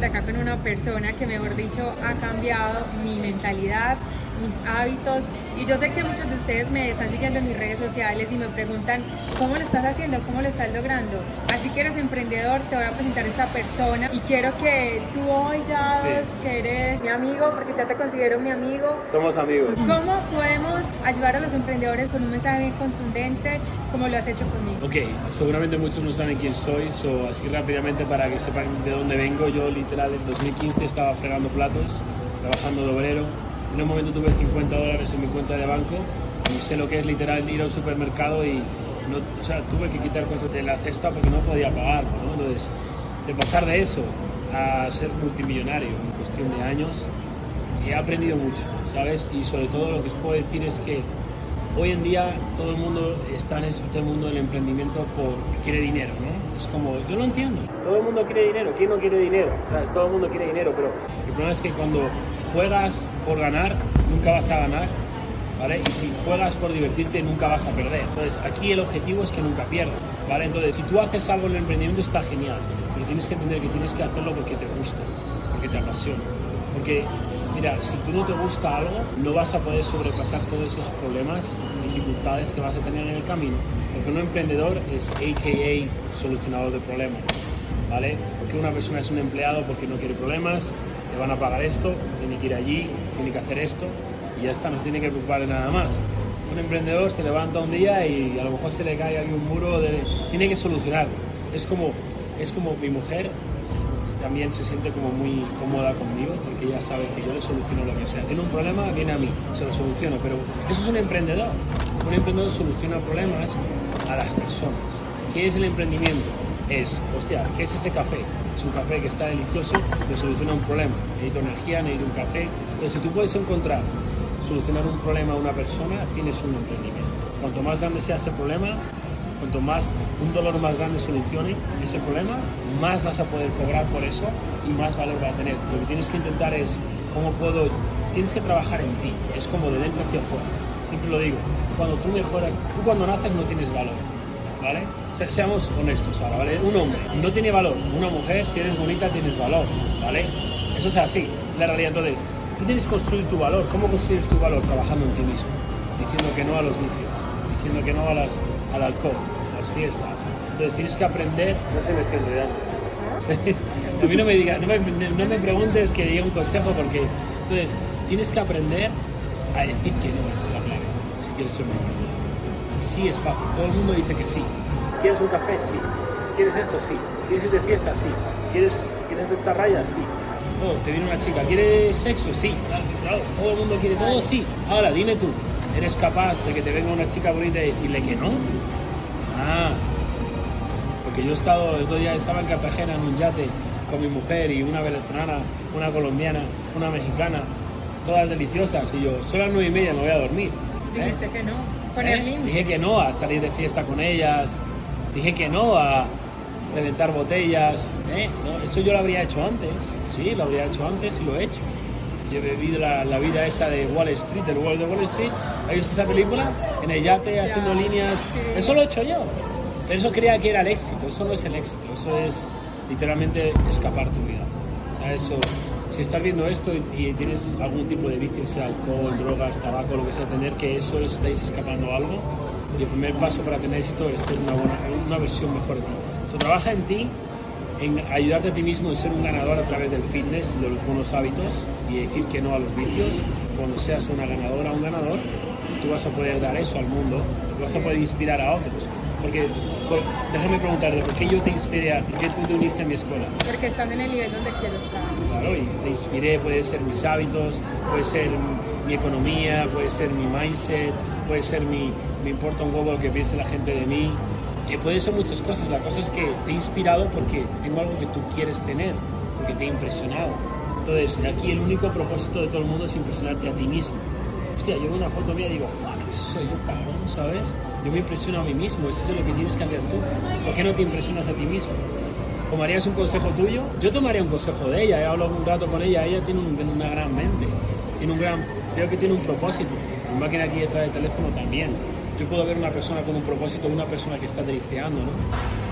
por acá con una persona que, mejor dicho, ha cambiado mi mentalidad, mis hábitos. Y yo sé que muchos de ustedes me están siguiendo en mis redes sociales y me preguntan, ¿cómo lo estás haciendo? ¿Cómo lo estás logrando? Así que eres emprendedor, te voy a presentar a esta persona y quiero que tú hoy ya que eres mi amigo, porque ya te considero mi amigo. Somos amigos. ¿Cómo podemos ayudar a los emprendedores con un mensaje bien contundente como lo has hecho conmigo? Ok, seguramente muchos no saben quién soy, so, así rápidamente para que sepan de dónde vengo. Yo literal en 2015 estaba fregando platos, trabajando de obrero en un momento tuve 50 dólares en mi cuenta de banco y sé lo que es literal ir a un supermercado y no, o sea, tuve que quitar cosas de la cesta porque no podía pagar. ¿no? Entonces, de pasar de eso a ser multimillonario en cuestión de años, he aprendido mucho, ¿sabes? Y sobre todo lo que os puedo decir es que hoy en día todo el mundo está en este mundo del emprendimiento porque quiere dinero, ¿no? Es como, yo lo entiendo, todo el mundo quiere dinero, ¿quién no quiere dinero? ¿Sabes? Todo el mundo quiere dinero, pero el problema es que cuando juegas por ganar, nunca vas a ganar, ¿vale? Y si juegas por divertirte, nunca vas a perder. Entonces, aquí el objetivo es que nunca pierdas, ¿vale? Entonces, si tú haces algo en el emprendimiento, está genial, pero tienes que entender que tienes que hacerlo porque te gusta, porque te apasiona. Porque, mira, si tú no te gusta algo, no vas a poder sobrepasar todos esos problemas, dificultades que vas a tener en el camino. Porque un emprendedor es AKA solucionador de problemas, ¿vale? Porque una persona es un empleado porque no quiere problemas, le van a pagar esto, tiene que ir allí, tiene que hacer esto y ya está, no se tiene que preocupar de nada más. Un emprendedor se levanta un día y a lo mejor se le cae ahí un muro, de, tiene que solucionarlo. Es como, es como mi mujer también se siente como muy cómoda conmigo porque ella sabe que yo le soluciono lo que sea. Tiene un problema, viene a mí, se lo soluciono, pero eso es un emprendedor. Un emprendedor soluciona problemas a las personas. ¿Qué es el emprendimiento? Es, hostia, ¿qué es este café? es un café que está delicioso, me soluciona un problema. Necesito energía, necesito un café. Entonces, si tú puedes encontrar, solucionar un problema a una persona, tienes un emprendimiento. Cuanto más grande sea ese problema, cuanto más un dolor más grande solucione ese problema, más vas a poder cobrar por eso y más valor va a tener. Lo que tienes que intentar es cómo puedo, tienes que trabajar en ti, es como de dentro hacia afuera. Siempre lo digo, cuando tú mejoras, tú cuando naces no tienes valor, ¿vale? seamos honestos ahora, ¿vale? Un hombre no tiene valor, una mujer, si eres bonita, tienes valor, ¿vale? Eso es así, la realidad. Entonces, tú tienes que construir tu valor. ¿Cómo construyes tu valor? Trabajando en ti mismo, diciendo que no a los vicios, diciendo que no a las, al alcohol, a las fiestas. Entonces, tienes que aprender. No sé, me estoy enredando. a mí no me, diga, no me, no me preguntes que diga un consejo porque. Entonces, tienes que aprender a decir que no es la clave si quieres ser un Sí es fácil, todo el mundo dice que sí, ¿Quieres un café? Sí. ¿Quieres esto? Sí. ¿Quieres ir de fiesta? Sí. ¿Quieres, ¿quieres esta raya? Sí. No, te viene una chica. ¿Quieres sexo? Sí. Claro, todo el mundo quiere todo, sí. Ahora, dime tú, ¿eres capaz de que te venga una chica bonita y decirle que no? Ah, porque yo he estado, estos días estaba en Cartagena en un yate con mi mujer y una venezolana, una colombiana, una mexicana, todas deliciosas. Y yo, son las nueve y media, no voy a dormir. Dijiste que no, ¿Eh? Dije que no a salir de fiesta con ellas, Dije que no a reventar botellas. ¿eh? eso yo lo habría hecho antes. Sí, lo habría hecho antes y lo he hecho. Yo he vivido la, vida esa de Wall Street, del Wall de Wall Street. ¿Has visto esa película? En el yate haciendo líneas. Eso lo he hecho yo. Pero eso creía que era el éxito. Eso no es el éxito. Eso es literalmente escapar tu vida. O sea, eso, si estás viendo esto y, tienes algún tipo de vicio, sea alcohol, drogas, tabaco, lo que sea, tener que eso estáis escapando algo, y el primer paso para tener éxito es ser una, buena, una versión mejor de ti. So, trabaja en ti, en ayudarte a ti mismo en ser un ganador a través del fitness, de los buenos hábitos y decir que no a los vicios. Cuando seas una ganadora o un ganador, tú vas a poder dar eso al mundo, vas a poder inspirar a otros. Porque, déjame preguntarte, ¿por qué yo te inspiré a ti? ¿Por qué tú te uniste a mi escuela? Porque están en el nivel donde quiero estar. Claro, y inspiré, puede ser mis hábitos, puede ser mi economía, puede ser mi mindset, puede ser mi, me importa un poco lo que piense la gente de mí. Eh, puede ser muchas cosas. La cosa es que te he inspirado porque tengo algo que tú quieres tener, porque te he impresionado. Entonces, aquí el único propósito de todo el mundo es impresionarte a ti mismo. Hostia, yo veo una foto mía y digo, fuck, soy yo, cabrón, ¿sabes? Yo me impresiono a mí mismo, eso es lo que tienes que hacer tú. ¿Por qué no te impresionas a ti mismo? ¿Tomarías un consejo tuyo? Yo tomaría un consejo de ella, he hablado un rato con ella, ella tiene una gran mente, tiene un gran, creo que tiene un propósito. Mi máquina aquí detrás del teléfono también yo puedo ver una persona con un propósito, una persona que está drifteando, ¿no?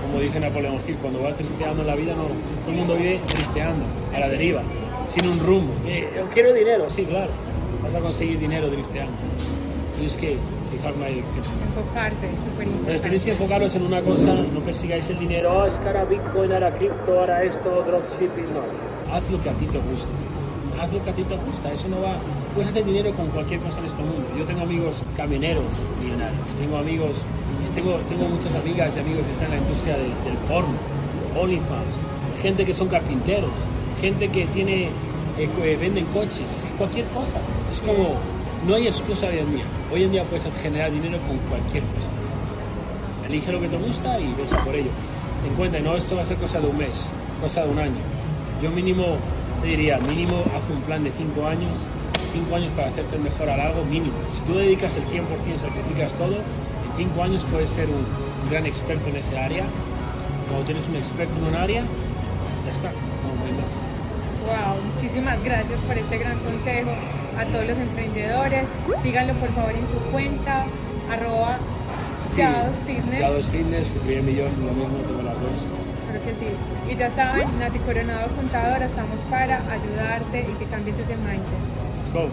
Como dice Napoleón Hill, cuando vas drifteando en la vida, no, todo el mundo vive drifteando. a la deriva, sin un rumbo. Eh, yo quiero dinero, sí, claro. Vas a conseguir dinero drifteando. Tienes que fijar una dirección. Enfocarse, súper Entonces importante. tenéis que enfocaros en una cosa, no persigáis el dinero, oh, es que ahora Bitcoin, ahora cripto, ahora esto, dropshipping, no. Haz lo que a ti te gusta. Haz lo que a ti te gusta, eso no va... Puedes hacer dinero con cualquier cosa en este mundo. Yo tengo amigos camioneros millonarios, tengo amigos, tengo, tengo muchas amigas y amigos que están en la industria de- del porno, OnlyFans, gente que son carpinteros, gente que tiene, eh, eh, venden coches, cualquier cosa. Es como, no hay excusa hoy en día. Hoy en día puedes generar dinero con cualquier cosa. Elige lo que te gusta y ves a por ello. Ten cuenta, no esto va a ser cosa de un mes, cosa de un año. Yo mínimo, te diría, mínimo haz un plan de 5 años, 5 años para hacerte mejor a mínimo. Si tú dedicas el 100%, sacrificas todo, en 5 años puedes ser un, gran experto en ese área. Cuando tienes un experto en un área, ya está. Wow, muchísimas gracias por este gran consejo a todos los emprendedores. Síganlo por favor en su cuenta, arroba Yados Fitness. Yados Fitness, primer millón, lo mismo, tengo las dos. Creo que sí. Y ya saben, Nati Coronado Contadora, estamos para ayudarte y que cambies ese mindset. Let's go.